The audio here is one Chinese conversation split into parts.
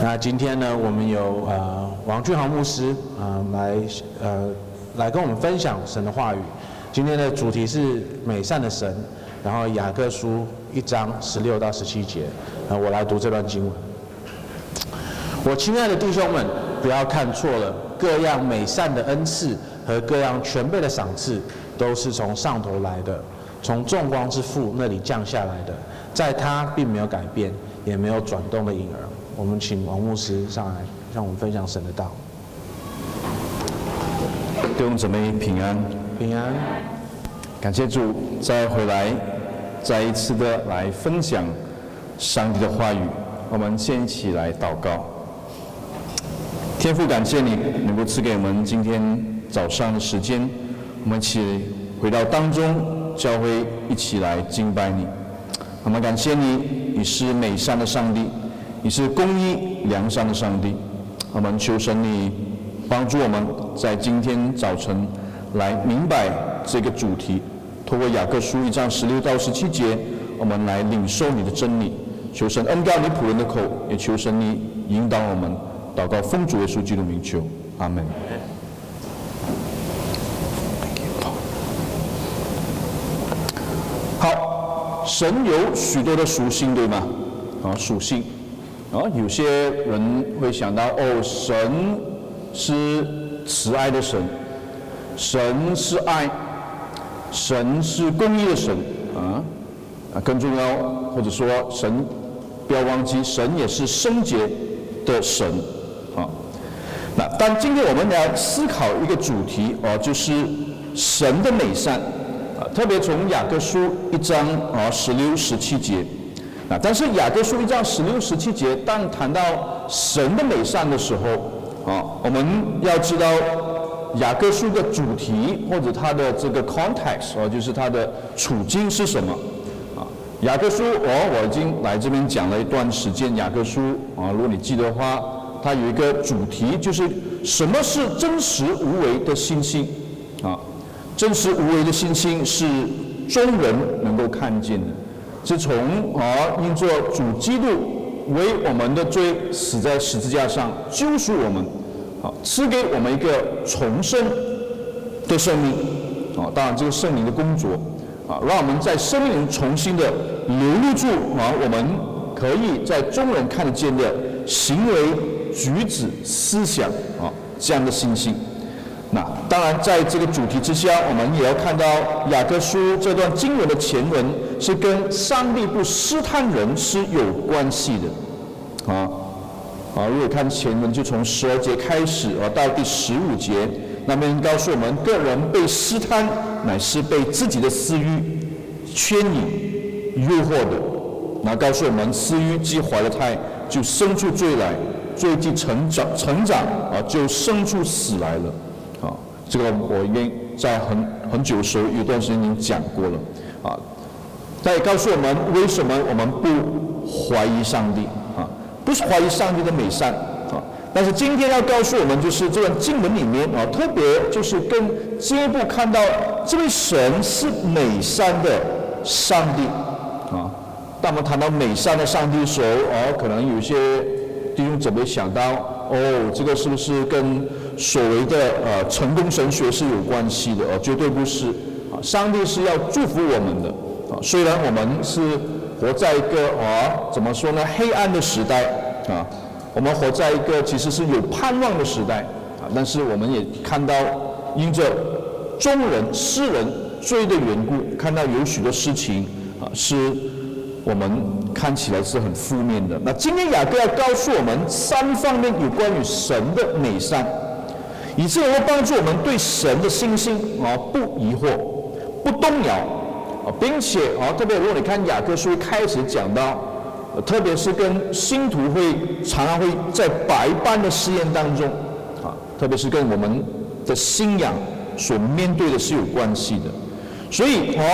那今天呢，我们有呃王俊豪牧师啊、呃、来呃来跟我们分享神的话语。今天的主题是美善的神，然后雅各书一章十六到十七节，呃，我来读这段经文。我亲爱的弟兄们，不要看错了，各样美善的恩赐和各样全备的赏赐，都是从上头来的，从众光之父那里降下来的，在他并没有改变，也没有转动的影儿。我们请王牧师上来，让我们分享神的道。弟兄姊妹平安，平安。感谢主，再回来，再一次的来分享上帝的话语。我们先一起来祷告。天父，感谢你能够赐给我们今天早上的时间，我们一起回到当中教会，一起来敬拜你。我们感谢你，你是美善的上帝。你是公义良善的上帝，我们求神你帮助我们在今天早晨来明白这个主题，透过雅各书一章十六到十七节，我们来领受你的真理。求神恩膏你仆人的口，也求神你引导我们祷告奉主耶稣基督名求，阿门。好，神有许多的属性，对吗？啊，属性。啊，有些人会想到哦，神是慈爱的神，神是爱，神是公义的神啊啊，更重要或者说神不要忘记，神也是圣洁的神啊。那但今天我们来思考一个主题哦，就是神的美善啊，特别从雅各书一章啊十六十七节。啊，但是雅各书一章十六、十七节，当谈到神的美善的时候，啊，我们要知道雅各书的主题或者它的这个 context，啊，就是它的处境是什么？啊，雅各书，哦，我已经来这边讲了一段时间。雅各书，啊，如果你记得话，它有一个主题，就是什么是真实无为的信心？啊，真实无为的信心是众人能够看见的。是从而，因作主基督为我们的罪死在十字架上救赎我们，啊，赐给我们一个重生的生命，啊，当然这个圣灵的工作，啊，让我们在生命重新的流露出啊，我们可以在众人看得见的行为、举止、思想啊这样的信心。那当然，在这个主题之下，我们也要看到雅各书这段经文的前文是跟上帝不试探人是有关系的，啊，啊，如果看前文，就从十二节开始啊，到第十五节，那边告诉我们，个人被试探，乃是被自己的私欲牵引、诱惑的。那告诉我们，私欲既怀了胎，就生出罪来；罪既成长、成长啊，就生出死来了。这个我已经在很很久时候，有段时间已经讲过了，啊，他也告诉我们为什么我们不怀疑上帝啊，不是怀疑上帝的美善啊，但是今天要告诉我们，就是这段经文里面啊，特别就是更进一步看到这位神是美善的上帝啊。当我们谈到美善的上帝的时候，哦，可能有些弟兄姊妹想到，哦，这个是不是跟所谓的呃成功神学是有关系的，呃，绝对不是啊！上帝是要祝福我们的啊，虽然我们是活在一个啊怎么说呢黑暗的时代啊，我们活在一个其实是有盼望的时代啊，但是我们也看到因着众人世人罪的缘故，看到有许多事情啊是我们看起来是很负面的。那今天雅各要告诉我们三方面有关于神的美善。以至能够帮助我们对神的信心啊不疑惑、不动摇啊，并且啊，特别如果你看雅各书开始讲到，特别是跟信徒会常常会在百般的试验当中啊，特别是跟我们的信仰所面对的是有关系的。所以啊，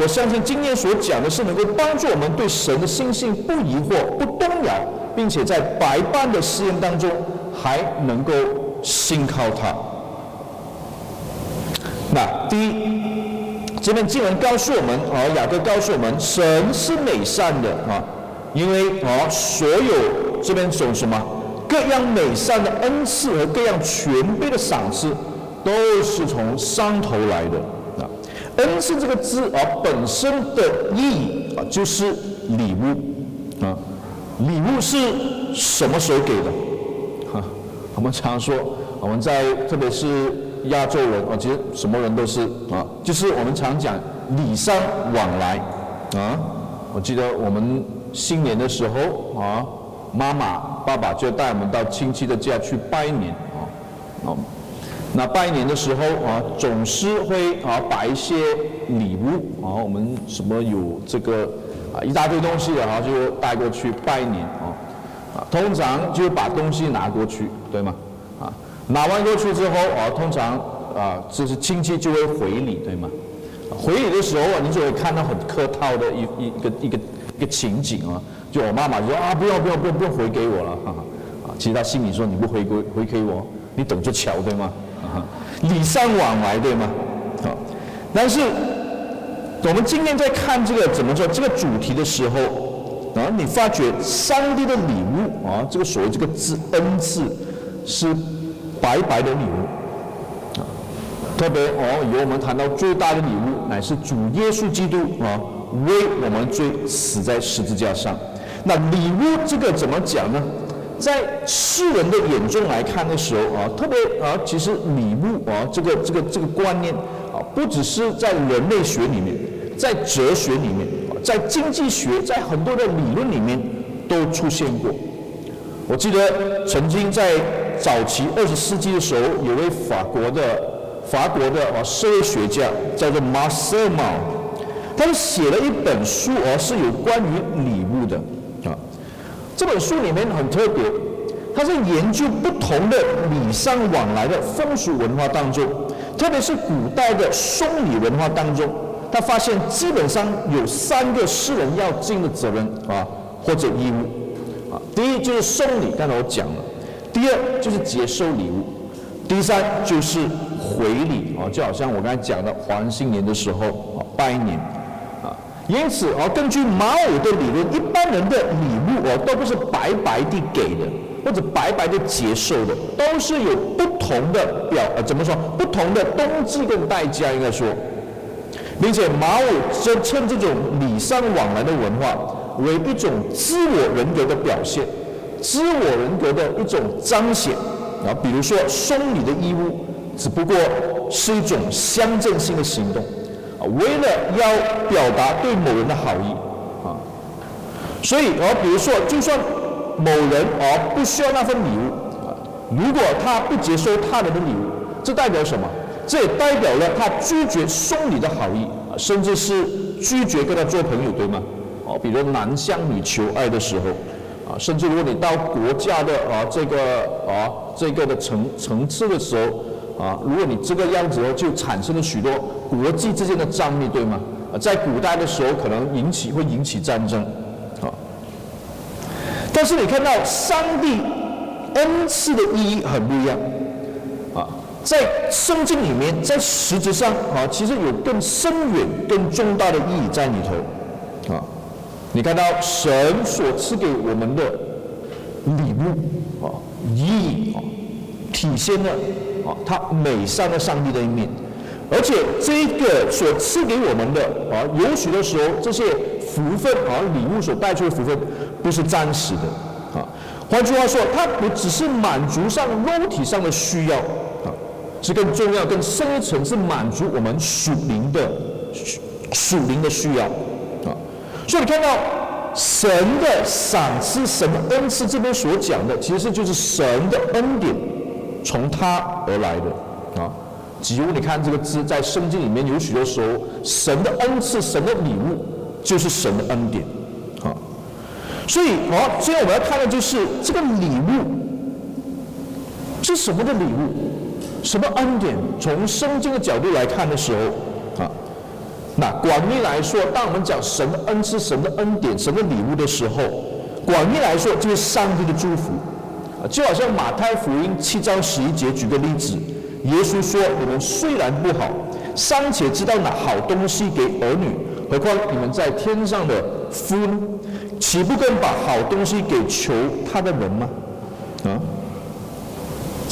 我相信今天所讲的是能够帮助我们对神的信心不疑惑、不动摇，并且在百般的试验当中还能够。信靠他。那第一，这边经文告诉我们，啊，雅各告诉我们，神是美善的啊，因为啊，所有这边说什么各样美善的恩赐和各样全备的赏赐，都是从上头来的啊。恩赐这个字啊，本身的意义啊，就是礼物啊。礼物是什么时候给的？我们常说，我们在特别是亚洲人啊，其实什么人都是啊，就是我们常讲礼尚往来啊。我记得我们新年的时候啊，妈妈、爸爸就带我们到亲戚的家去拜年啊。那拜年的时候啊，总是会啊摆一些礼物啊。我们什么有这个啊一大堆东西的哈，就带过去拜年啊。啊，通常就把东西拿过去，对吗？啊，拿完过去之后啊，通常啊就是亲戚就会回礼，对吗？回礼的时候啊，你就会看到很客套的一一个一个一个情景啊，就我妈妈就说啊，不要不要不要不要回给我了，哈哈，啊，其实她心里说你不回归回给我，你等着瞧，对吗？啊，礼尚往来，对吗？啊，但是我们今天在看这个怎么说这个主题的时候，啊，你发觉上帝的礼物啊，这个所谓这个字恩赐是白白的礼物啊。特别哦，由我们谈到最大的礼物，乃是主耶稣基督啊，为我们罪死在十字架上。那礼物这个怎么讲呢？在世人的眼中来看的时候啊，特别啊，其实礼物啊，这个这个这个观念啊，不只是在人类学里面，在哲学里面，在经济学，在很多的理论里面都出现过。我记得曾经在早期二十世纪的时候，有位法国的。法国的啊社会学家叫做 Marcel Mauss，他写了一本书啊，是有关于礼物的啊。这本书里面很特别，他是研究不同的礼尚往来的风俗文化当中，特别是古代的送礼文化当中，他发现基本上有三个世人要尽的责任啊或者义务啊。第一就是送礼，刚才我讲了；第二就是接受礼物；第三就是。回礼啊，就好像我刚才讲的，黄新年的时候啊，拜年啊，因此啊，根据马尔的理论，一般人的礼物啊，都不是白白的给的，或者白白的接受的，都是有不同的表呃，怎么说？不同的动机跟代价应该说，并且马尔就称这种礼尚往来的文化为一种自我人格的表现，自我人格的一种彰显啊，比如说送礼的义务。只不过是一种象征性的行动，啊，为了要表达对某人的好意，啊，所以而比如说，就算某人而不需要那份礼物，啊，如果他不接受他人的礼物，这代表什么？这也代表了他拒绝送礼的好意，甚至是拒绝跟他做朋友，对吗？哦，比如男向女求爱的时候，啊，甚至如果你到国家的啊这个啊这个的层层次的时候。啊，如果你这个样子，就产生了许多国际之间的张力，对吗？啊，在古代的时候，可能引起会引起战争，啊。但是你看到上帝恩赐的意义很不一样，在圣经里面，在实质上啊，其实有更深远、更重大的意义在里头，啊。你看到神所赐给我们的礼物啊，意义啊，体现了。啊，他美善的上帝的一面，而且这个所赐给我们的啊，有许多时候这些福分啊，礼物所带出的福分，不是暂时的啊。换句话说，它不只是满足上肉体上的需要，是更重要、更深层，是满足我们属灵的属灵的需要啊。所以你看到神的赏赐、神的恩赐这边所讲的，其实就是神的恩典。从他而来的啊，几乎你看这个字在圣经里面有许多时候，神的恩赐、神的礼物就是神的恩典啊。所以好，现在我们要看的就是这个礼物是什么的礼物，什么恩典？从圣经的角度来看的时候啊，那广义来说，当我们讲神的恩赐、神的恩典、神的礼物的时候，广义来说就是上帝的祝福。就好像马太福音七章十一节，举个例子，耶稣说：“你们虽然不好，尚且知道拿好东西给儿女，何况你们在天上的父呢？岂不更把好东西给求他的人吗？”啊，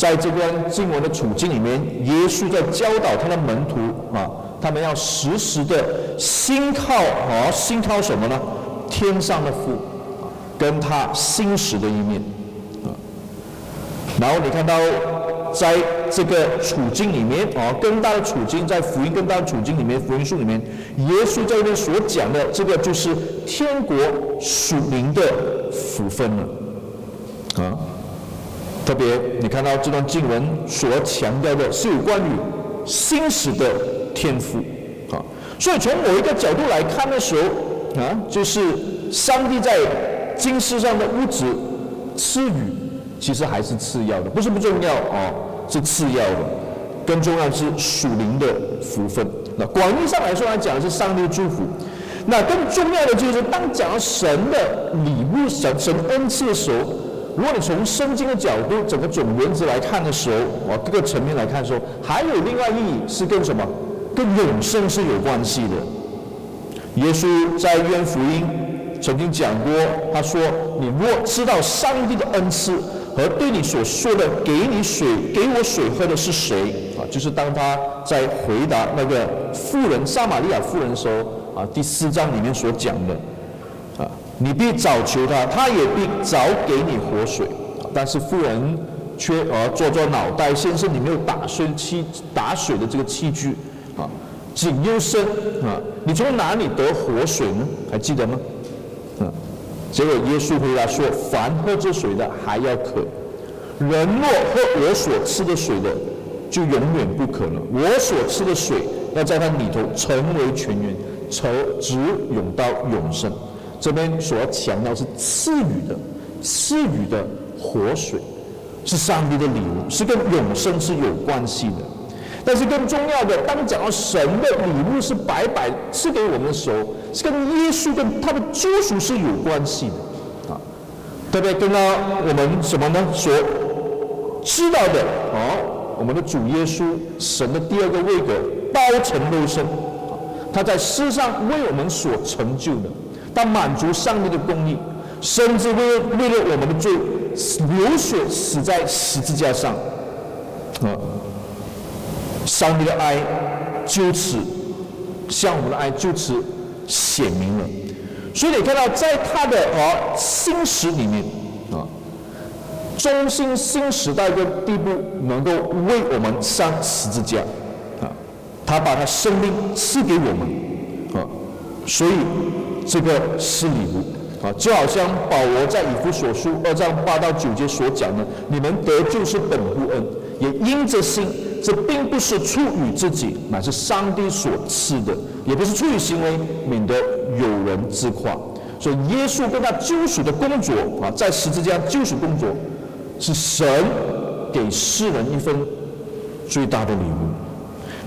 在这段经文的处境里面，耶稣在教导他的门徒啊，他们要时时的心靠啊，心靠什么呢？天上的父，跟他心实的一面啊。然后你看到，在这个处境里面啊，更大的处境，在福音更大的处境里面，福音书里面，耶稣在这边所讲的这个就是天国属灵的福分了啊。特别你看到这段经文所强调的是有关于心实的天赋啊，所以从某一个角度来看的时候啊，就是上帝在今世上的物质赐予，其实还是次要的，不是不重要啊，是次要的，更重要是属灵的福分。那广义上来说来讲是上帝祝福，那更重要的就是当讲神的礼物、神神恩赐的时候。如果你从圣经的角度，整个总原则来看的时候，啊，各个层面来看的时候，还有另外意义是跟什么？跟永生是有关系的。耶稣在约翰福音曾经讲过，他说：“你若知道上帝的恩赐和对你所说的‘给你水，给我水喝的是谁’啊，就是当他在回答那个妇人撒玛利亚妇人的时候啊，第四章里面所讲的。”你必早求他，他也必早给你活水。但是妇人却而做做脑袋，先生，你没有打水器打水的这个器具啊，井又深啊，你从哪里得活水呢？还记得吗？啊，结果耶稣回答说：凡喝这水的还要渴，人若喝我所赐的水的，就永远不渴了。我所赐的水要在他里头成为泉源，从直涌到永生。这边所要强调是赐予的，赐予的活水，是上帝的礼物，是跟永生是有关系的。但是更重要的，当讲到神的礼物是白白赐给我们的时候，是跟耶稣跟他的救赎是有关系的啊。特别跟到我们什么呢？所知道的啊，我们的主耶稣，神的第二个位格，道成肉身，他在世上为我们所成就的。他满足上帝的公义，甚至为了为了我们的罪流血死在十字架上，啊，上帝的爱就此向我们的爱就此显明了。所以你看到，在他的啊心实里面啊，中心心实到一个地步，能够为我们上十字架啊，他把他生命赐给我们啊，所以。这个是礼物啊，就好像保罗在以弗所书二章八到九节所讲的：“你们得救是本乎恩，也因着信。这并不是出于自己，乃是上帝所赐的；也不是出于行为，免得有人自夸。”所以，耶稣跟他救赎的工作啊，在十字架救赎工作，是神给世人一份最大的礼物。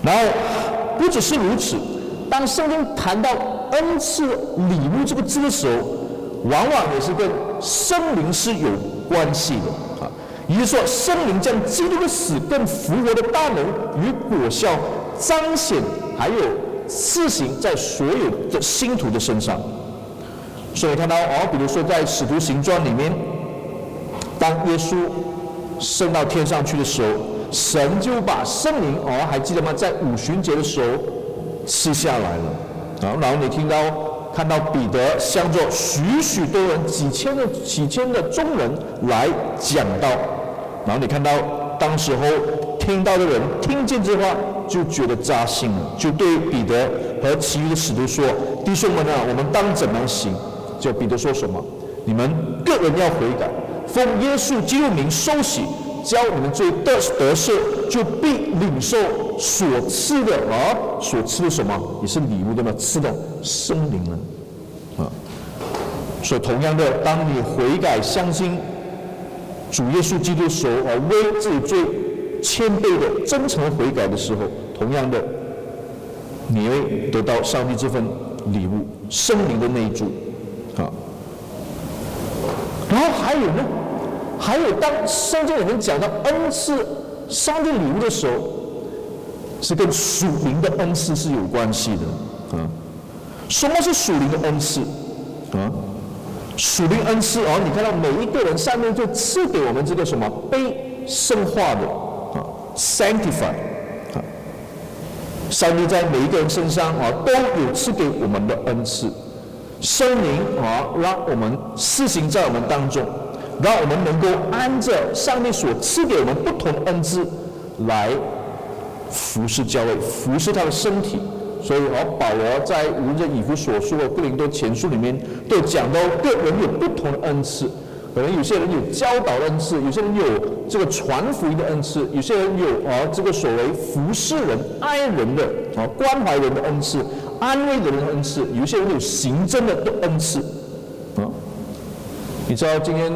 然后，不只是如此，当圣经谈到。恩赐礼物这个字的时候，往往也是跟圣灵是有关系的啊。也就是说，圣灵将基督的死更复活的大能与果效彰显，还有施行在所有的信徒的身上。所以看到哦，比如说在使徒行传里面，当耶稣升到天上去的时候，神就把圣灵哦，还记得吗？在五旬节的时候赐下来了。然后你听到看到彼得向着许许多人几千的几千的众人来讲道，然后你看到当时候听到的人听见这话就觉得扎心了，就对彼得和其余的使徒说：“弟兄们啊，我们当怎么行？”就彼得说什么：“你们个人要悔改，奉耶稣基督名受洗。”教你们罪得得赦，就必领受所赐的啊，所赐的什么也是礼物对吗？赐的圣灵呢啊。所以同样的，当你悔改相信主耶稣基督的时候啊，为自己罪谦卑的真诚悔改的时候，同样的，你会得到上帝这份礼物圣灵的内住啊。然后还有呢？还有，当圣经里面讲到恩赐、上帝礼物的时候，是跟属灵的恩赐是有关系的。啊。什么是属灵的恩赐？啊？属灵恩赐哦，你看到每一个人上面就赐给我们这个什么被圣化的啊，sanctify 啊，上帝在每一个人身上啊都有赐给我们的恩赐，圣灵啊让我们施行在我们当中，让我们能够按着上帝所赐给我们不同的恩赐来服侍教会，服侍他的身体。所以，哦，保罗在无论以弗所书和哥林多前书里面都讲到，个人有不同的恩赐。可能有些人有教导恩赐，有些人有这个传福音的恩赐，有些人有啊这个所谓服侍人、爱人的啊关怀人的恩赐、安慰人的恩赐，有些人有行政的恩赐。你知道今天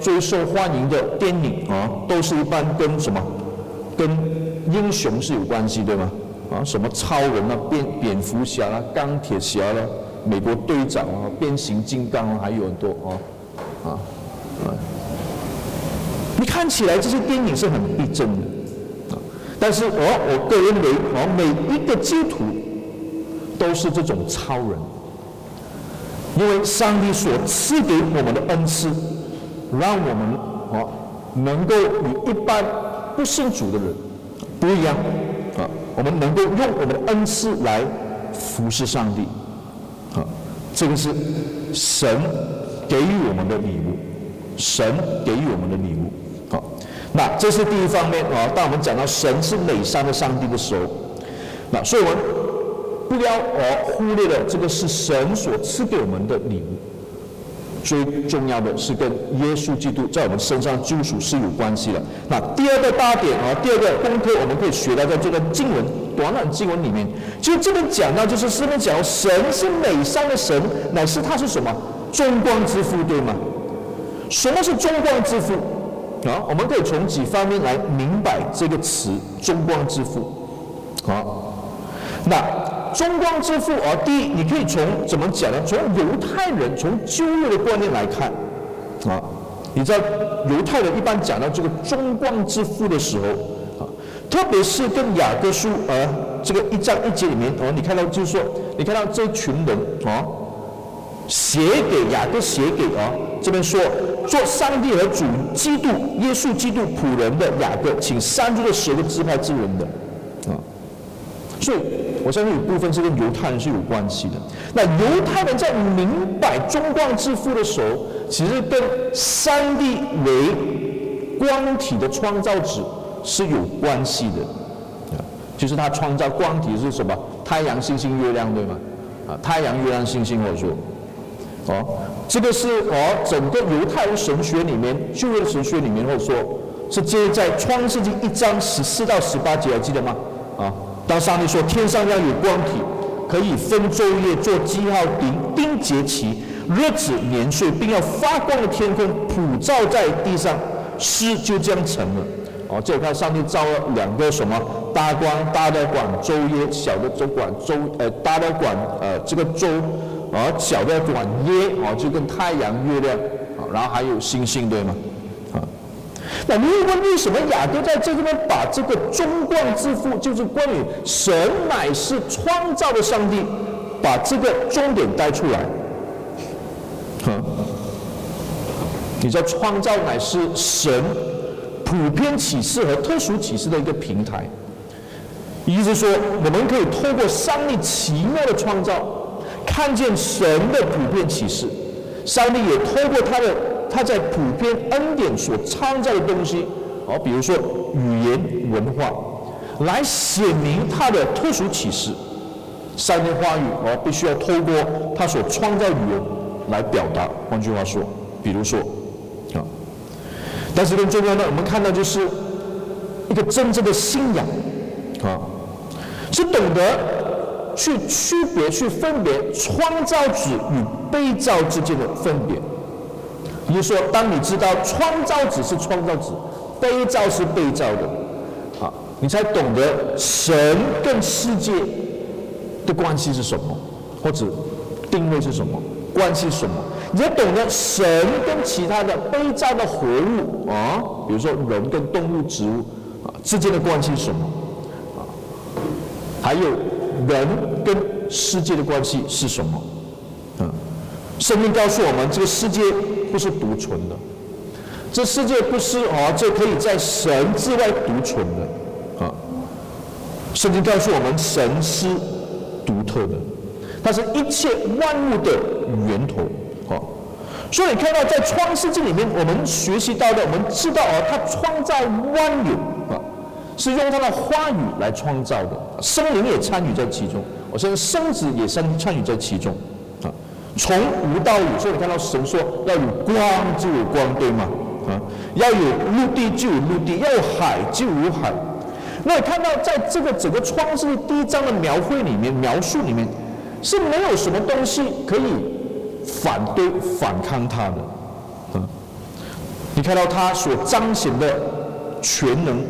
最受欢迎的电影啊，都是一般跟什么？跟英雄是有关系，对吗？啊，什么超人啊，蝙蝙蝠侠啊，钢铁侠啦，美国队长啊，变形金刚啊，还有很多啊，啊，啊，你看起来这些电影是很逼真的，啊，但是我我个人认为，啊，每一个基督徒都是这种超人，因为上帝所赐给我们的恩赐，让我们啊能够与一般不信主的人不一样啊。我们能够用我们的恩赐来服侍上帝，啊，这个是神给予我们的礼物，神给予我们的礼物，好，那这是第一方面啊。当我们讲到神是美善的上帝的时候，那所以我们不要而忽略了这个是神所赐给我们的礼物。最重要的是跟耶稣基督在我们身上救赎是有关系的。那第二个大点啊，第二个功课我们可以学到，在这个经文短短经文里面，就这边讲到，就是这边讲神是美善的神，乃是他是什么？中光之父，对吗？什么是中光之父？啊，我们可以从几方面来明白这个词“中光之父”。好，那。中光之父啊，第一，你可以从怎么讲呢？从犹太人从旧约的观念来看，啊，你知道犹太人一般讲到这个中光之父的时候，啊，特别是跟雅各书啊这个一章一节里面，哦，你看到就是说，你看到这群人啊，写给雅各写给啊这边说，做上帝和主基督耶稣基督仆人的雅各，请三族的十个支派之人的，啊，所以。我相信有部分是跟犹太人是有关系的。那犹太人在明白中光之父的时候，其实跟三帝为光体的创造者是有关系的。就是他创造光体是什么？太阳、星星、月亮，对吗？啊，太阳、月亮、星星，或者说，哦，这个是哦，整个犹太人神学里面，旧约神学里面，或者说是接在创世纪一章十四到十八节，还记得吗？啊。当上帝说天上要有光体，可以分昼夜做记号，定定节期、日子、年岁，并要发光的天空普照在地上，诗就这样成了。哦，这看上帝造了两个什么大光，大的管昼夜，小的就管周，呃，大的管呃这个周，啊，小的管夜，啊，就跟太阳、月亮，啊，然后还有星星，对吗？那你会问为什么雅各在这地方把这个中冠之父，就是关于神乃是创造的上帝，把这个重点带出来？哼，你知道创造乃是神普遍启示和特殊启示的一个平台，意思说我们可以透过上帝奇妙的创造，看见神的普遍启示，上帝也透过他的。他在普遍恩典所创造的东西，哦，比如说语言文化，来显明他的特殊启示。上帝话语哦，必须要透过他所创造语言来表达。换句话说，比如说啊，但是更重要的，我们看到就是一个真正的信仰啊，是懂得去区别、去分别创造者与被造之间的分别。也就是说，当你知道创造子是创造子，被造是被造的，啊，你才懂得神跟世界的关系是什么，或者定位是什么，关系什么，你才懂得神跟其他的被造的活物啊，比如说人跟动物、植物啊之间的关系是什么，啊，还有人跟世界的关系是什么，嗯，圣经告诉我们这个世界。不是独存的，这世界不是啊，这可以在神之外独存的啊。圣经告诉我们，神是独特的，它是一切万物的源头啊。所以你看到在创世纪里面，我们学习到的，我们知道啊，他创造万有啊，是用他的话语来创造的，生灵也参与在其中，我相信生子也参参与在其中。从无到有，所以你看到神说要有光就有光，对吗？啊，要有陆地就有陆地，要有海就有海。那你看到在这个整个创世记第一章的描绘里面，描述里面是没有什么东西可以反对、反抗他的。啊，你看到他所彰显的全能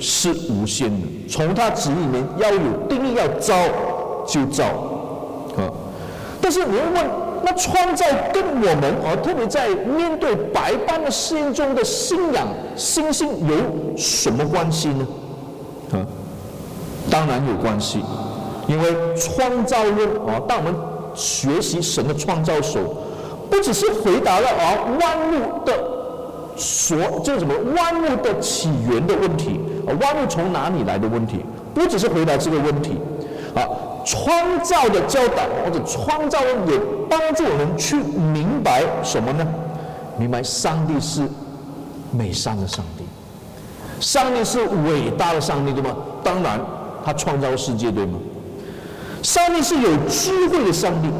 是无限的，从他旨意里面要有定义，要招就招。啊，但是你会问？那创造跟我们而特别在面对百般的试验中的信仰、信心有什么关系呢？啊，当然有关系，因为创造论啊，当我们学习神的创造时，不只是回答了啊万物的所就是什么万物的起源的问题啊，万物从哪里来的问题，不只是回答这个问题啊。创造的教导或者创造也帮助我们去明白什么呢？明白上帝是美善的上帝，上帝是伟大的上帝，对吗？当然，他创造世界，对吗？上帝是有智慧的上帝，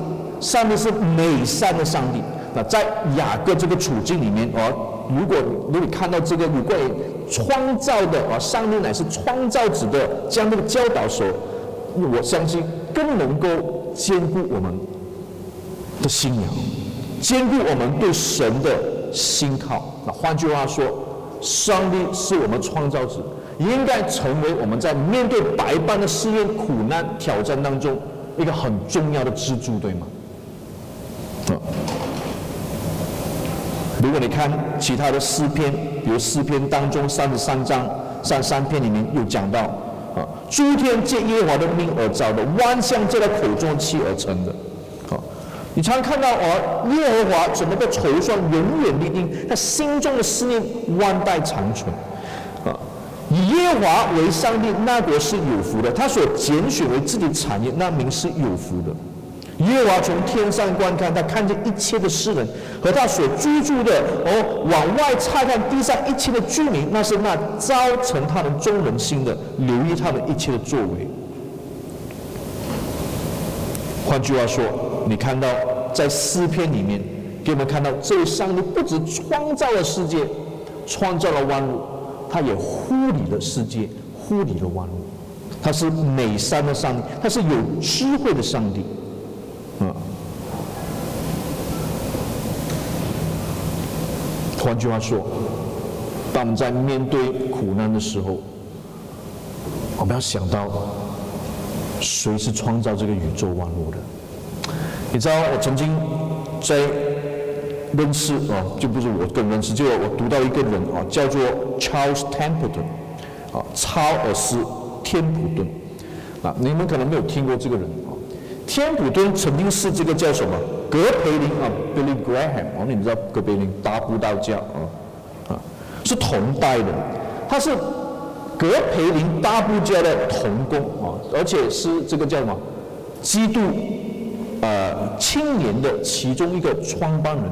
上帝是美善的上帝。那在雅各这个处境里面，哦，如果如果你看到这个有关于创造的啊，上帝乃是创造者的这样的教导时候，我相信更能够坚固我们的信仰，坚固我们对神的信靠。那换句话说，上帝是我们创造者，应该成为我们在面对百般的试验、苦难、挑战当中一个很重要的支柱，对吗？啊，如果你看其他的诗篇，比如诗篇当中三十三章、三十三篇里面有讲到。诸天借耶和华的命而造的，万象借他口中气而成的。好，你常看到哦，耶和华怎么个筹算，永远立定，他心中的思念万代长存。啊，以耶和华为上帝，那国是有福的；他所拣选为自己产业，那名是有福的。耶和华从天上观看，他看见一切的世人和他所居住的，哦，往外察看地上一切的居民，那是那造成他们众人心的，留意他们一切的作为。换句话说，你看到在诗篇里面，给我们看到这位上帝不止创造了世界，创造了万物，他也护理了世界，护理了万物。他是美善的上帝，他是有智慧的上帝。啊，换句话说，当我们在面对苦难的时候，我们要想到谁是创造这个宇宙万物的？你知道，我曾经在认识啊，就不是我个人认识，就我读到一个人啊，叫做 Charles Templeton，啊，查尔斯·天普顿，啊，你们可能没有听过这个人。天普敦曾经是这个叫什么？格培林啊，Billy Graham 哦，你们知道格培林大布道教啊啊，是同代的，他是格培林大布教的同工啊，而且是这个叫什么？基督呃青年的其中一个创办人，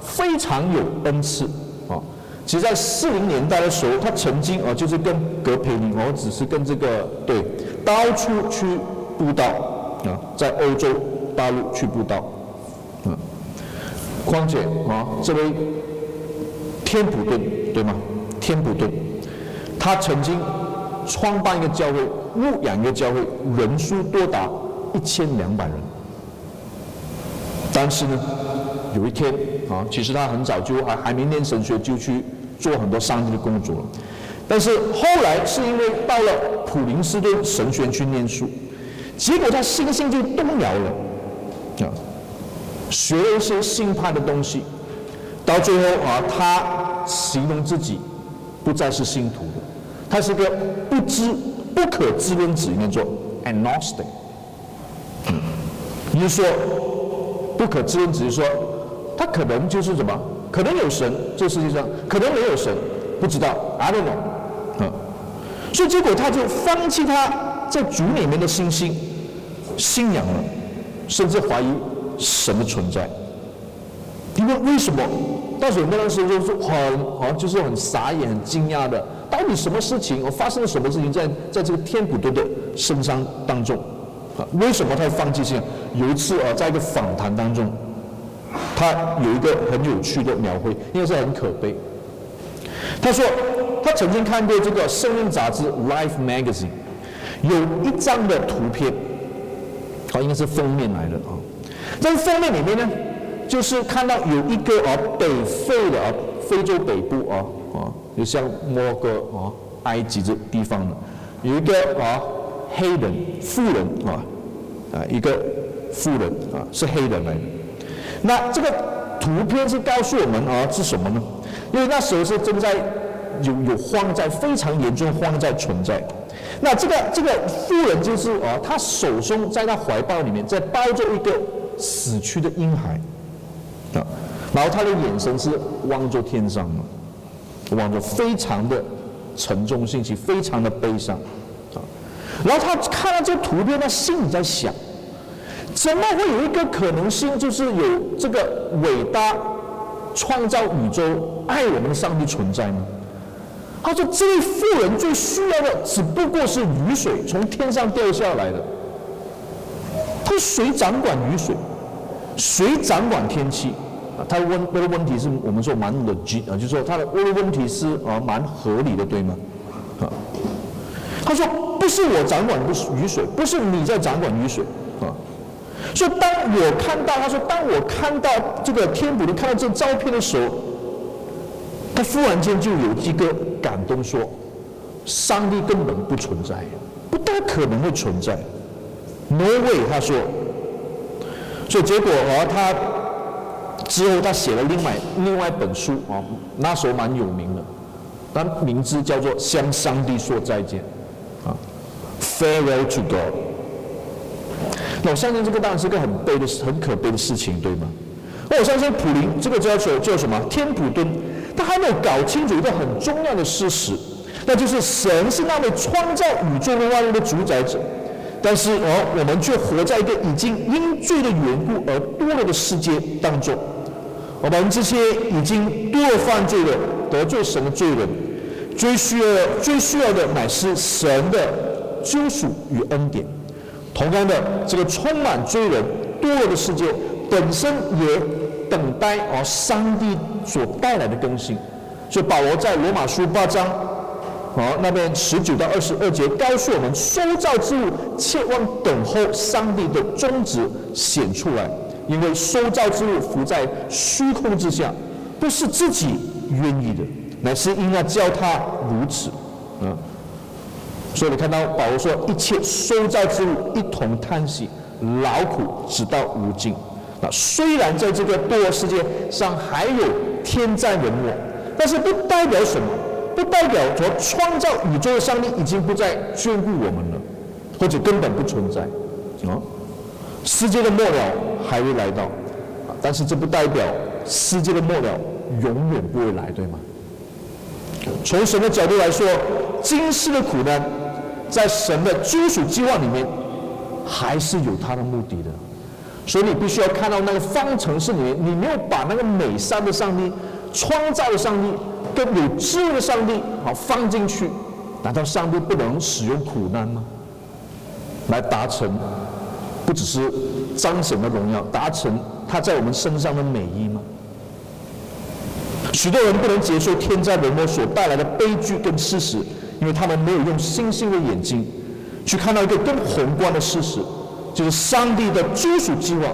非常有恩赐啊。其实，在四零年代的时候，他曾经啊，就是跟格培林哦，只是跟这个对，到处去布道。啊，在欧洲大陆去布道，啊，况且啊，这位天普顿对吗？天普顿，他曾经创办一个教会，牧养一个教会，人数多达一千两百人。但是呢，有一天啊，其实他很早就还还没念神学，就去做很多上帝的工作了。但是后来是因为到了普林斯顿神学院去念书。结果他信心就动摇了，啊，学了一些新派的东西，到最后啊，他形容自己不再是信徒了，他是个不知不可知论者，应该做 agnostic。嗯，也就说不可知论者，就是说他可能就是什么可能有神，这世界上可能没有神，不知道，I don't know。啊，所以结果他就放弃他在主里面的信心、信仰了，甚至怀疑神的存在。你问为什么？当时我们那时候就是很好像就是很傻眼、很惊讶的，到底什么事情？我发生了什么事情在在这个天普敦的身上当中？啊，为什么他会放弃信仰？有一次啊，在一个访谈当中。他有一个很有趣的描绘，因为是很可悲。他说，他曾经看过这个生命杂志《Life Magazine》，有一张的图片，好，应该是封面来的啊。在封面里面呢，就是看到有一个啊北非的啊非洲北部啊啊，就像摩哥啊埃及这地方的，有一个啊黑人富人啊啊一个富人啊是黑人来的。那这个图片是告诉我们啊是什么呢？因为那时候是正在有有荒灾，非常严重荒灾存在。那这个这个妇人就是啊，她手中在她怀抱里面在抱着一个死去的婴孩啊，然后她的眼神是望着天上的，望着非常的沉重心情，非常的悲伤啊。然后她看到这图片，她心里在想。怎么会有一个可能性，就是有这个伟大创造宇宙、爱我们的上帝存在呢？他说：“这位妇人最需要的只不过是雨水从天上掉下来的。他说谁掌管雨水？谁掌管天气？啊，他的问那个问题是我们说蛮的啊，就是说他的问问题是啊蛮合理的，对吗？啊，他说不是我掌管的雨水，不是你在掌管雨水啊。”所以，当我看到他说，当我看到这个天普，你看到这照片的时候，他忽然间就有一个感动，说：上帝根本不存在，不大可能会存在。No way，他说。所以结果啊，他之后他写了另外另外一本书啊，那时候蛮有名的，但名字叫做《向上帝说再见》啊，Farewell to God。那我相信这个当然是个很悲的、很可悲的事情，对吗？那我相信普林这个叫做叫什么？天普敦，他还没有搞清楚一个很重要的事实，那就是神是那位创造宇宙的万物的主宰者，但是哦，我们却活在一个已经因罪的缘故而堕落的世界当中。我们这些已经堕落犯罪的、得罪神的罪人，最需要、最需要的乃是神的救赎与恩典。同样的，这个充满罪人堕落的世界本身也等待啊上帝所带来的更新。所以保罗在罗马书八章啊那边十九到二十二节告诉我们：受造之物切望等候上帝的宗旨显出来，因为受造之物伏在虚空之下，不是自己愿意的，乃是因要叫他如此。啊。所以你看到保罗说，一切受造之物一同叹息、劳苦，直到如今。啊，虽然在这个堕落世界上还有天灾人祸，但是不代表什么？不代表说创造宇宙的上帝已经不再眷顾我们了，或者根本不存在。啊，世界的末了还会来到，啊，但是这不代表世界的末了永远不会来，对吗？从神的角度来说，今世的苦难，在神的救赎计划里面，还是有他的目的的。所以你必须要看到那个方程式里面，你没有把那个美善的上帝、创造的上帝、跟有智慧的上帝好放进去，难道上帝不能使用苦难吗？来达成，不只是彰显的荣耀，达成他在我们身上的美意吗？许多人不能接受天灾人祸所带来的悲剧跟事实，因为他们没有用星星的眼睛去看到一个更宏观的事实，就是上帝的救赎计划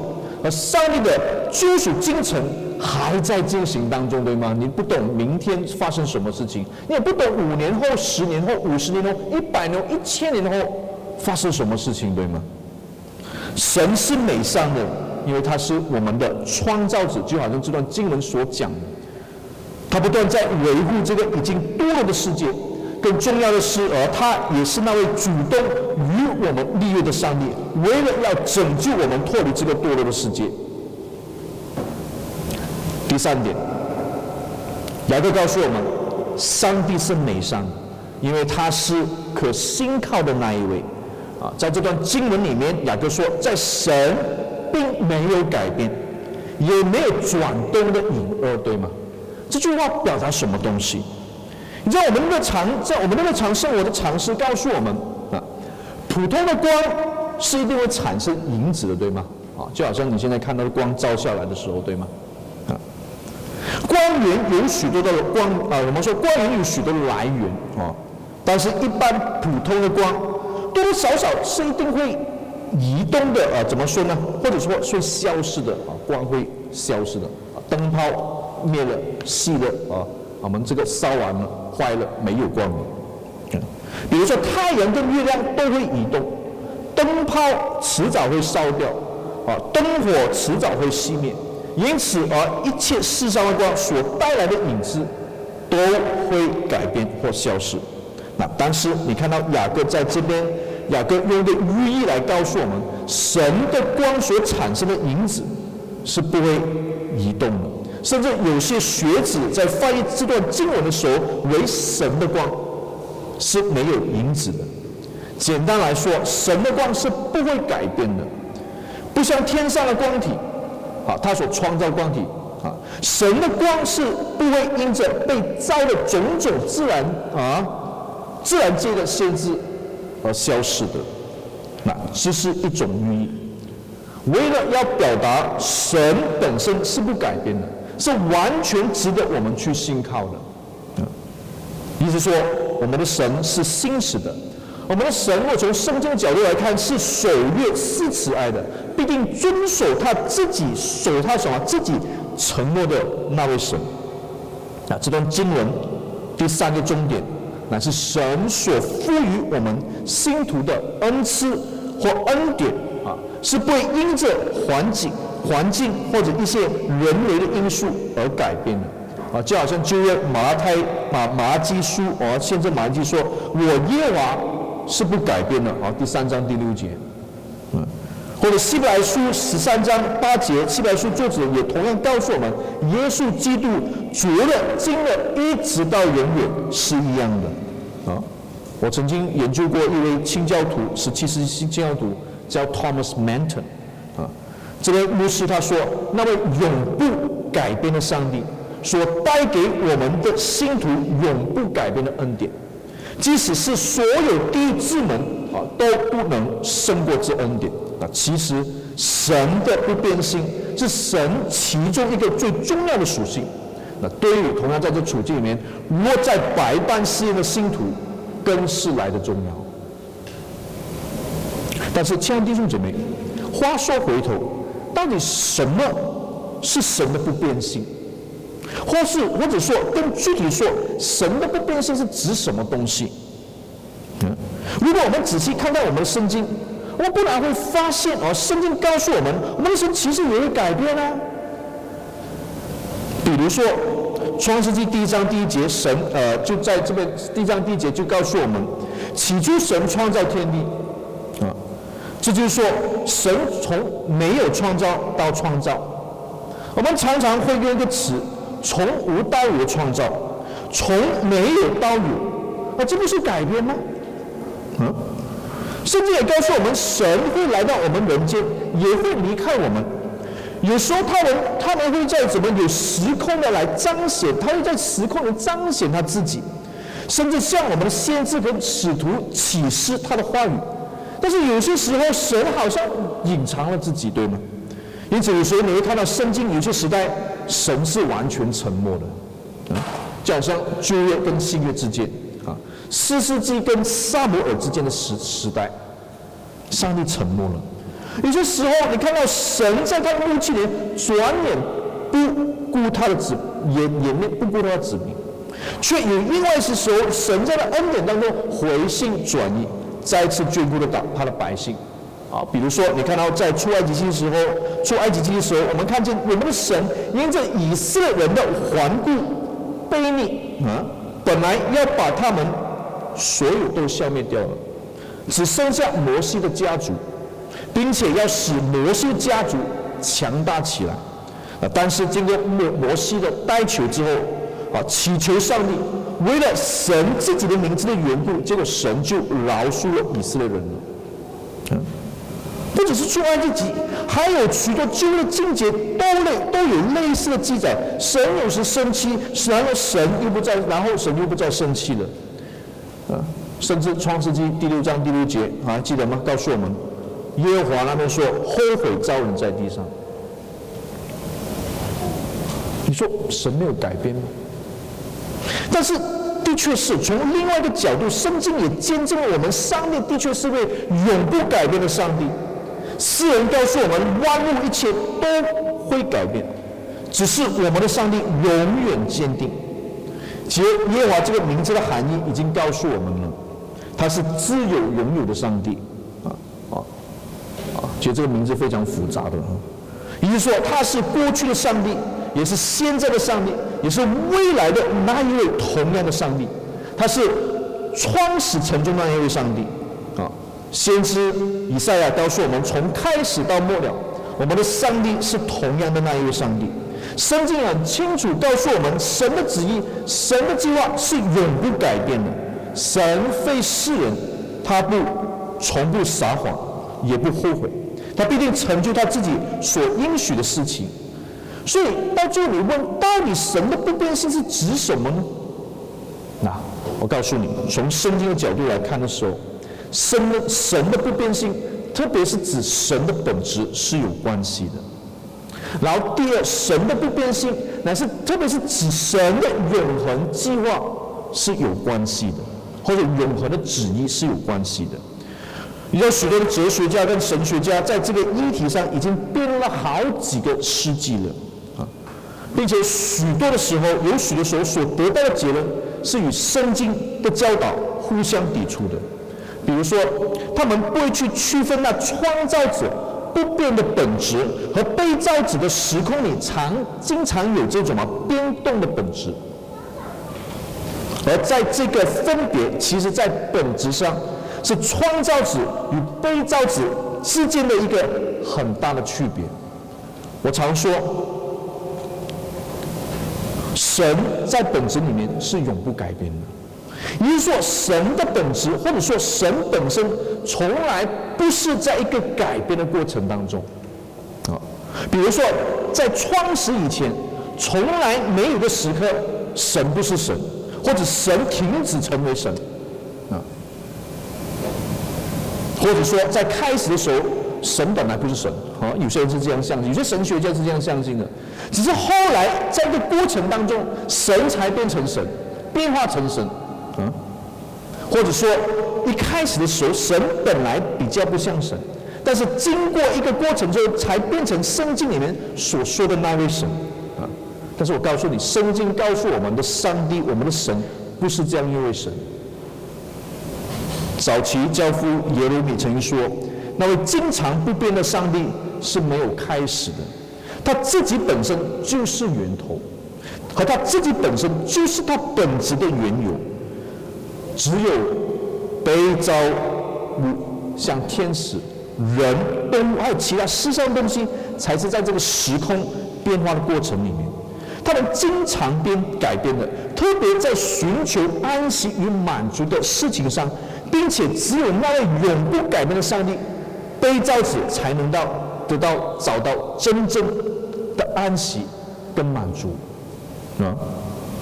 而上帝的救赎进程还在进行当中，对吗？你不懂明天发生什么事情，你也不懂五年后、十年后、五十年后、一百年、一千年后发生什么事情，对吗？神是美善的，因为他是我们的创造者，就好像这段经文所讲的。他不断在维护这个已经堕落的世界，更重要的是，而他也是那位主动与我们立约的上帝，为了要拯救我们脱离这个堕落的世界。第三点，雅各告诉我们，上帝是美善，因为他是可信靠的那一位。啊，在这段经文里面，雅各说，在神并没有改变，也没有转动的影儿，对吗？这句话表达什么东西？你知道我们日常在我们日常生活的常识告诉我们啊，普通的光是一定会产生影子的，对吗？啊，就好像你现在看到的光照下来的时候，对吗？啊，光源有许多的光啊，我们说光源有许多的来源啊，但是一般普通的光多多少少是一定会移动的啊，怎么说呢？或者说会消失的啊，光会消失的啊，灯泡灭了熄了啊。我们这个烧完了，坏了，没有光明。比如说太阳跟月亮都会移动，灯泡迟早会烧掉，啊，灯火迟早会熄灭。因此，而一切世上的光所带来的影子都会改变或消失。那但是你看到雅各在这边，雅各用一个寓意来告诉我们，神的光所产生的影子是不会移动的。甚至有些学子在翻译这段经文的时候，为神的光是没有影子的。简单来说，神的光是不会改变的，不像天上的光体，啊，他所创造光体，啊，神的光是不会因着被造的种种自然啊自然界的限制而消失的。那这是一种寓意，为了要表达神本身是不改变的。是完全值得我们去信靠的，嗯，意思说，我们的神是信实的，我们的神若从圣经的角度来看，是守约、是慈爱的，必定遵守他自己守他什么自己承诺的那位神。啊，这段经文第三个重点，乃是神所赋予我们信徒的恩赐或恩典啊，是不会因着环境。环境或者一些人为的因素而改变的，啊，就好像旧约马太马马基书啊，现在马基说，我耶娃是不改变的啊，第三章第六节，嗯，或者希伯来书十三章八节，希伯来书作者也同样告诉我们，耶稣基督绝了今了一直到永远是一样的，啊，我曾经研究过一位清教徒，十七世纪清教徒叫 Thomas Manton 啊。这位牧师他说：“那位永不改变的上帝，所带给我们的信徒永不改变的恩典，即使是所有地狱之门啊都不能胜过这恩典。那其实神的不变性是神其中一个最重要的属性。那对于同样在这处境里面，落在百般试验的信徒，更是来的重要。但是，亲爱的弟兄姐妹，话说回头。”到底什么是神的不变性？或是或者说更具体说，神的不变性是指什么东西？嗯，如果我们仔细看到我们的圣经，我们不然会发现啊，圣经告诉我们，我们的神其实也会改变啊。比如说，《创世纪》第一章第一节，神呃就在这边第一章第一节就告诉我们，起初神创造天地。这就是说，神从没有创造到创造。我们常常会用一个词，从无到有创造，从没有到有，那这不是改变吗？嗯，圣经也告诉我们，神会来到我们人间，也会离开我们。有时候他们他们会在怎么有时空的来彰显，他会在时空的彰显他自己，甚至向我们的先知跟使徒启示他的话语。但是有些时候，神好像隐藏了自己，对吗？因此有时候你会看到圣经有些时代，神是完全沉默的，啊，就好像旧约跟新约之间，啊，四世纪跟撒母耳之间的时时代，上帝沉默了。有些时候你看到神在他的怒气里转眼不顾他的子，也也没不顾他的子民，却有另外一些时候，神在他恩典当中回心转意。再次眷顾的他的百姓，啊，比如说你看到在出埃及记的时候，出埃及记的时候，我们看见我们的神因着以色列人的顽固悖逆啊，本来要把他们所有都消灭掉了，只剩下摩西的家族，并且要使摩西家族强大起来，啊，但是经过摩摩西的代求之后，啊，祈求上帝，为了神自己的名字的缘故，结果神就饶恕了以色列人了。嗯，不只是出埃及记，还有许多旧的经节都类都有类似的记载。神有时生气，然后神又不再，然后神又不再生气了。啊，甚至创世纪第六章第六节啊，记得吗？告诉我们，耶和华那边说，后悔造人在地上。你说神没有改变吗？但是的确是从另外一个角度，圣经也见证了我们上帝的确是位永不改变的上帝。诗人告诉我们，万物一切都会改变，只是我们的上帝永远坚定。其实耶和华这个名字的含义已经告诉我们了，他是自有永有的上帝。啊啊啊！其实这个名字非常复杂的，也就是说，他是过去的上帝。也是现在的上帝，也是未来的那一位同样的上帝，他是创始成终那一位上帝啊。先知以赛亚告诉我们，从开始到末了，我们的上帝是同样的那一位上帝。圣经很清楚告诉我们，神的旨意、神的计划是永不改变的。神非世人，他不从不撒谎，也不后悔，他必定成就他自己所应许的事情。所以到最后你问，到底神的不变性是指什么呢？那我告诉你，从圣经的角度来看的时候，神的神的不变性，特别是指神的本质是有关系的。然后第二，神的不变性乃是特别是指神的永恒计划是有关系的，或者永恒的旨意是有关系的。有许多的哲学家跟神学家在这个议题上已经辩论了好几个世纪了。并且许多的时候，有许多时候所得到的结论是与圣经的教导互相抵触的。比如说，他们不会去区分那创造者不变的本质和被造者的时空里常经常有这种啊变动的本质。而在这个分别，其实在本质上是创造者与被造者之间的一个很大的区别。我常说。神在本质里面是永不改变的，也就是说，神的本质或者说神本身从来不是在一个改变的过程当中，啊，比如说在创始以前，从来没有个时刻神不是神，或者神停止成为神，啊，或者说在开始的时候。神本来不是神，啊，有些人是这样相信，有些神学家是这样相信的。只是后来在这个过程当中，神才变成神，变化成神，啊，或者说一开始的时候，神本来比较不像神，但是经过一个过程之后，才变成圣经里面所说的那位神，啊。但是我告诉你，圣经告诉我们的上帝，我们的神不是这样一位神。早期教父耶利米曾经说。那位经常不变的上帝是没有开始的，他自己本身就是源头，和他自己本身就是他本质的缘由。只有被造物，像天使、人、动物还有其他世上东西，才是在这个时空变化的过程里面，他们经常变改变的，特别在寻求安息与满足的事情上，并且只有那位永不改变的上帝。被造者才能到得到找到真正的安息跟满足，啊，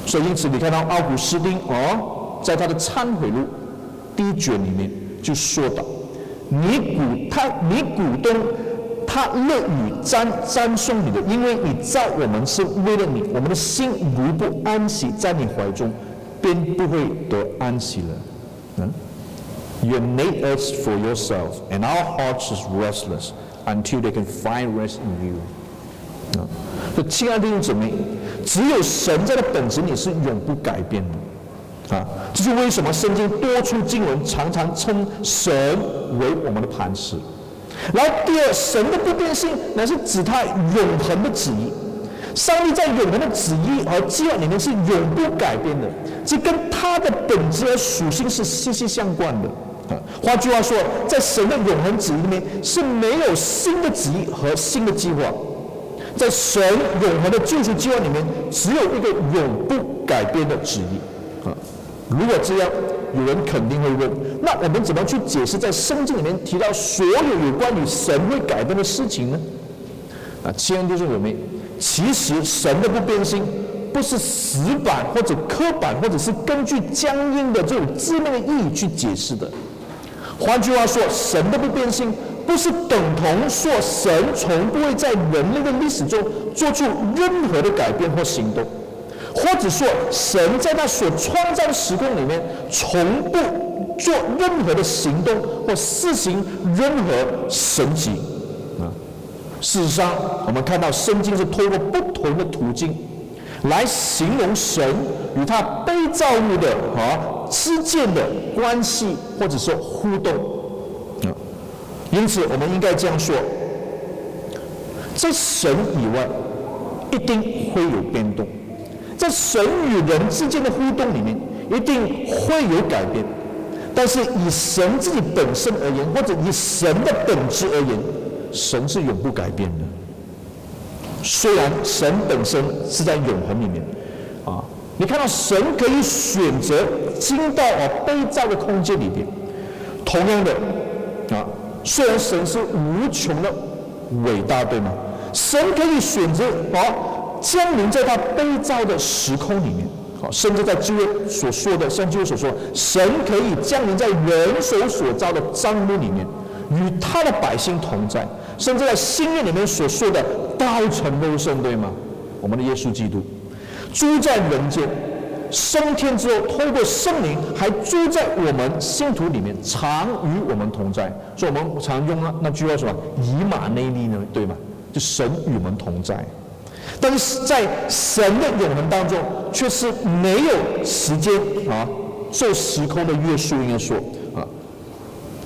所以因此你看到奥古斯丁哦，在他的忏悔录第一卷里面就说到，你股他你股东他乐于赞赞颂你的，因为你造我们是为了你，我们的心如不安息在你怀中，便不会得安息了，嗯。You made us for yourself, and our hearts is restless until they can find rest in you. 啊，所以亲爱的弟兄姊妹，只有神在的本质里是永不改变的。啊，这是为什么圣经多处经文常常称神为我们的磐石。然后第二，神的不变性乃是指他永恒的旨意。上帝在永恒的旨意和计划里面是永不改变的，这跟他的本质和属性是息息相关的。啊，换句话说，在神的永恒旨意里面是没有新的旨意和新的计划，在神永恒的救赎计划里面，只有一个永不改变的旨意。啊，如果这样，有人肯定会问：那我们怎么去解释在圣经里面提到所有有关于神会改变的事情呢？啊，亲爱的弟兄姊妹，其实神的不变性不是死板或者刻板，或者是根据僵硬的这种字面的意义去解释的。换句话说，神的不变性不是等同说神从不会在人类的历史中做出任何的改变或行动，或者说神在他所创造的时空里面从不做任何的行动或施行任何神迹。事实上，我们看到圣经是通过不同的途径来形容神与他被造物的啊之间的关系，或者说互动。啊，因此我们应该这样说：在神以外，一定会有变动；在神与人之间的互动里面，一定会有改变。但是以神自己本身而言，或者以神的本质而言，神是永不改变的。虽然神本身是在永恒里面，啊，你看到神可以选择进到啊被造的空间里边，同样的，啊，虽然神是无穷的伟大，对吗？神可以选择啊降临在他被造的时空里面，啊，甚至在旧约所说的，像旧约所说，神可以降临在人手所造的帐幕里面，与他的百姓同在。甚至在新约里面所说的“道成肉身”，对吗？我们的耶稣基督住在人间，升天之后，透过圣灵还住在我们信徒里面，常与我们同在。所以我们常用那那句话什么：“以马内利呢，对吗？”就神与我们同在。但是在神的永恒当中，却是没有时间啊，受时空的约束，应该说。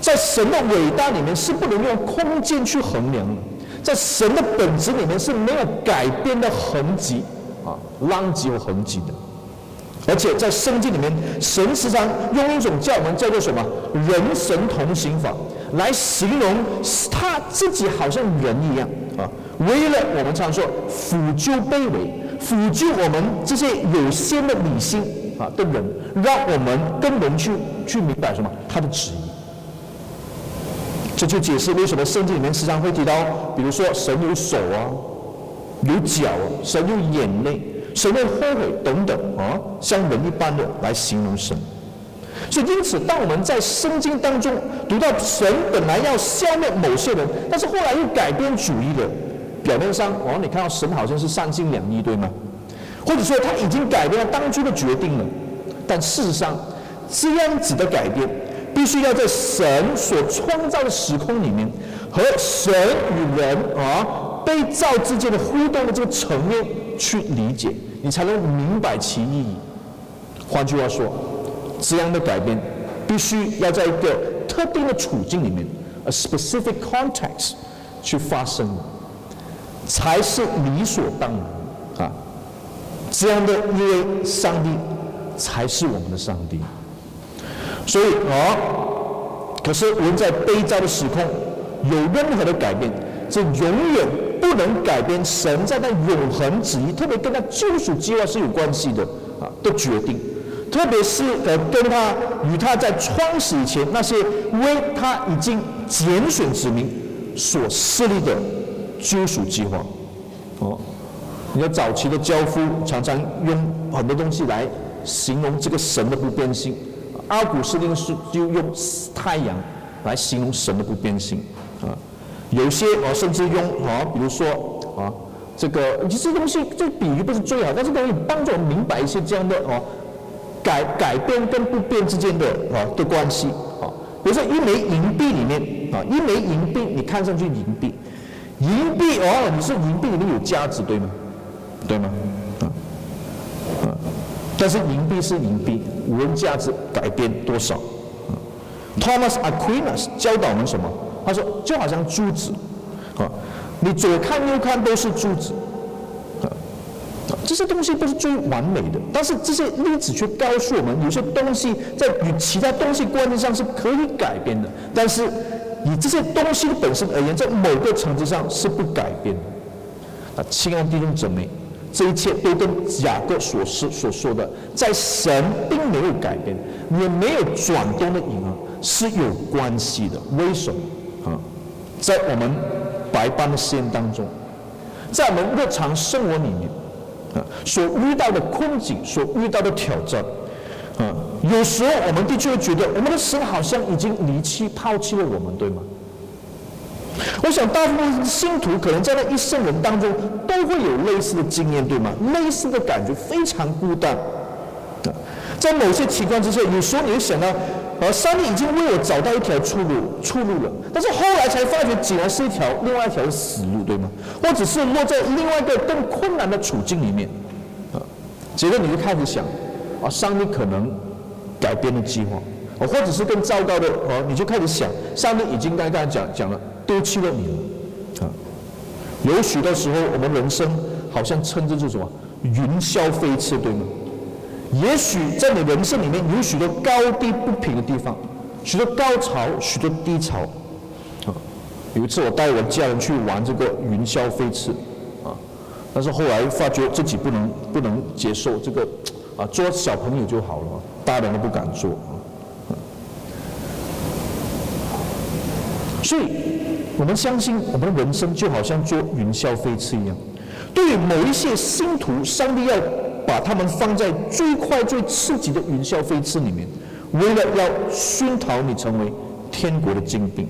在神的伟大里面是不能用空间去衡量的，在神的本质里面是没有改变的痕迹啊，浪迹和痕迹的。而且在圣经里面，神时常用一种叫我们叫做什么“人神同行法”来形容他自己好像人一样啊，为了我们常说辅救卑微，辅救我们这些有限的理性啊的人，让我们更能去去明白什么他的旨意。这就解释为什么圣经里面时常会提到，比如说神有手啊，有脚啊，神有眼泪，神会后悔等等啊，像人一般的来形容神。所以因此，当我们在圣经当中读到神本来要消灭某些人，但是后来又改变主意了，表面上哦，你看到神好像是三心两意，对吗？或者说他已经改变了当初的决定了，但事实上这样子的改变。必须要在神所创造的时空里面，和神与人啊被造之间的互动的这个层面去理解，你才能明白其意义。换句话说，这样的改变必须要在一个特定的处境里面，a specific context 去发生，才是理所当然啊。这样的因为上帝才是我们的上帝。所以啊，可是人在悲遭的时空有任何的改变，这永远不能改变神在那永恒旨意，特别跟他救赎计划是有关系的啊的决定，特别是呃跟他与他在创始以前那些为他已经拣选子民所设立的救赎计划。哦，你要早期的教父常常用很多东西来形容这个神的不变性。奥古斯丁是就用太阳来形容神的不变性啊，有些啊甚至用啊，比如说啊，这个这东西这比喻不是最好，但是可以帮助我们明白一些这样的啊改改变跟不变之间的啊的关系啊。比如说一枚银币里面啊，一枚银币你看上去银币，银币哦，你是银币里面有价值对吗？对吗？啊啊但是银币是银币，无论价值改变多少。Thomas Aquinas 教导我们什么？他说就好像珠子，啊，你左看右看都是珠子，啊，这些东西都是最完美的。但是这些例子却告诉我们，有些东西在与其他东西关系上是可以改变的，但是以这些东西本身而言，在某个层次上是不改变的。啊，亲爱的弟兄姊妹。这一切都跟雅各所说所说的，在神并没有改变，也没有转动的影儿是有关系的。为什么？啊，在我们白班的实验当中，在我们日常生活里面，啊，所遇到的困境，所遇到的挑战，啊，有时候我们的确会觉得，我们的神好像已经离弃、抛弃了我们，对吗？我想，大部分信徒可能在那一生人当中都会有类似的经验，对吗？类似的感觉，非常孤单。在某些情况之下，有时候你会想到，呃，上帝已经为我找到一条出路，出路了。但是后来才发觉，竟然是一条另外一条死路，对吗？或者是落在另外一个更困难的处境里面，啊，接着你就开始想，啊，上帝可能改变了计划，或者是更糟糕的，啊，你就开始想，上帝已经刚刚讲讲了。丢弃了你了，啊！有许多时候，我们人生好像称之为什么云霄飞车，对吗？也许在你人生里面有许多高低不平的地方，许多高潮，许多低潮。啊！有一次我带我家人去玩这个云霄飞车，啊！但是后来发觉自己不能不能接受这个，啊，做小朋友就好了，大人都不敢做。啊！所以。我们相信，我们的人生就好像坐云霄飞车一样。对于某一些信徒，上帝要把他们放在最快、最刺激的云霄飞车里面，为了要熏陶你成为天国的精兵。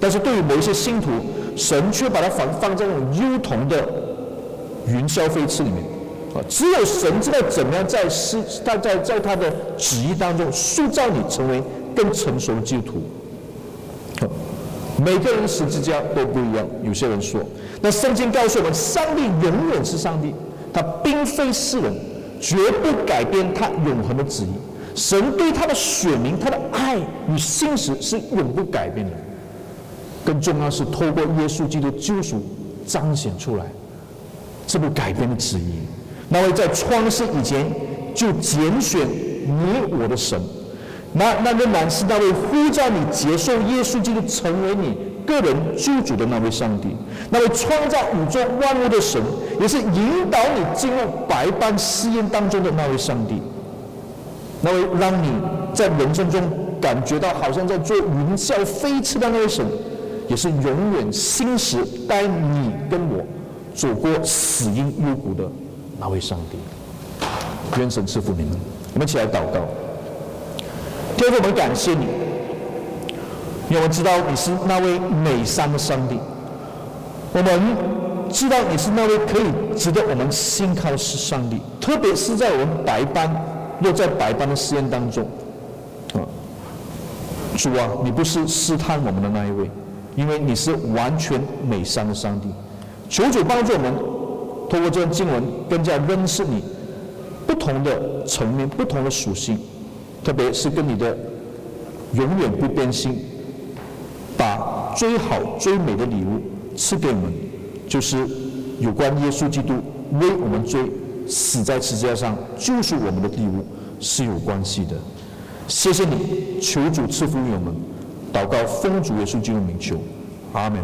但是对于某一些信徒，神却把他放放在那种幽童的云霄飞车里面。啊，只有神知道怎么样在是在在在他的旨意当中塑造你成为更成熟的基督徒。每个人十字架都不一样。有些人说，那圣经告诉我们，上帝永远是上帝，他并非世人，绝不改变他永恒的旨意。神对他的选民，他的爱与信实是永不改变的。更重要是，透过耶稣基督救赎彰显出来这不改变的旨意。那位在创世以前就拣选你我的神。那那仍然是那位呼召你接受耶稣基督成为你个人救主的那位上帝，那位创造宇宙万物的神，也是引导你进入百般试验当中的那位上帝，那位让你在人生中感觉到好像在做云霄飞车的那位神，也是永远心实带你跟我走过死荫幽谷的那位上帝。愿神赐福你们，我们一起来祷告。天父，我们感谢你，因为我们知道你是那位美善的上帝。我们知道你是那位可以值得我们信靠的上帝，特别是在我们白班落在白班的试验当中。啊，主啊，你不是试探我们的那一位，因为你是完全美善的上帝。求主帮助我们，通过这段经文更加认识你不同的层面、不同的属性。特别是跟你的永远不变心，把最好最美的礼物赐给我们，就是有关耶稣基督为我们追死在十字架上救赎我们的礼物是有关系的。谢谢你，求主赐福于我们，祷告奉主耶稣基督名求，阿门。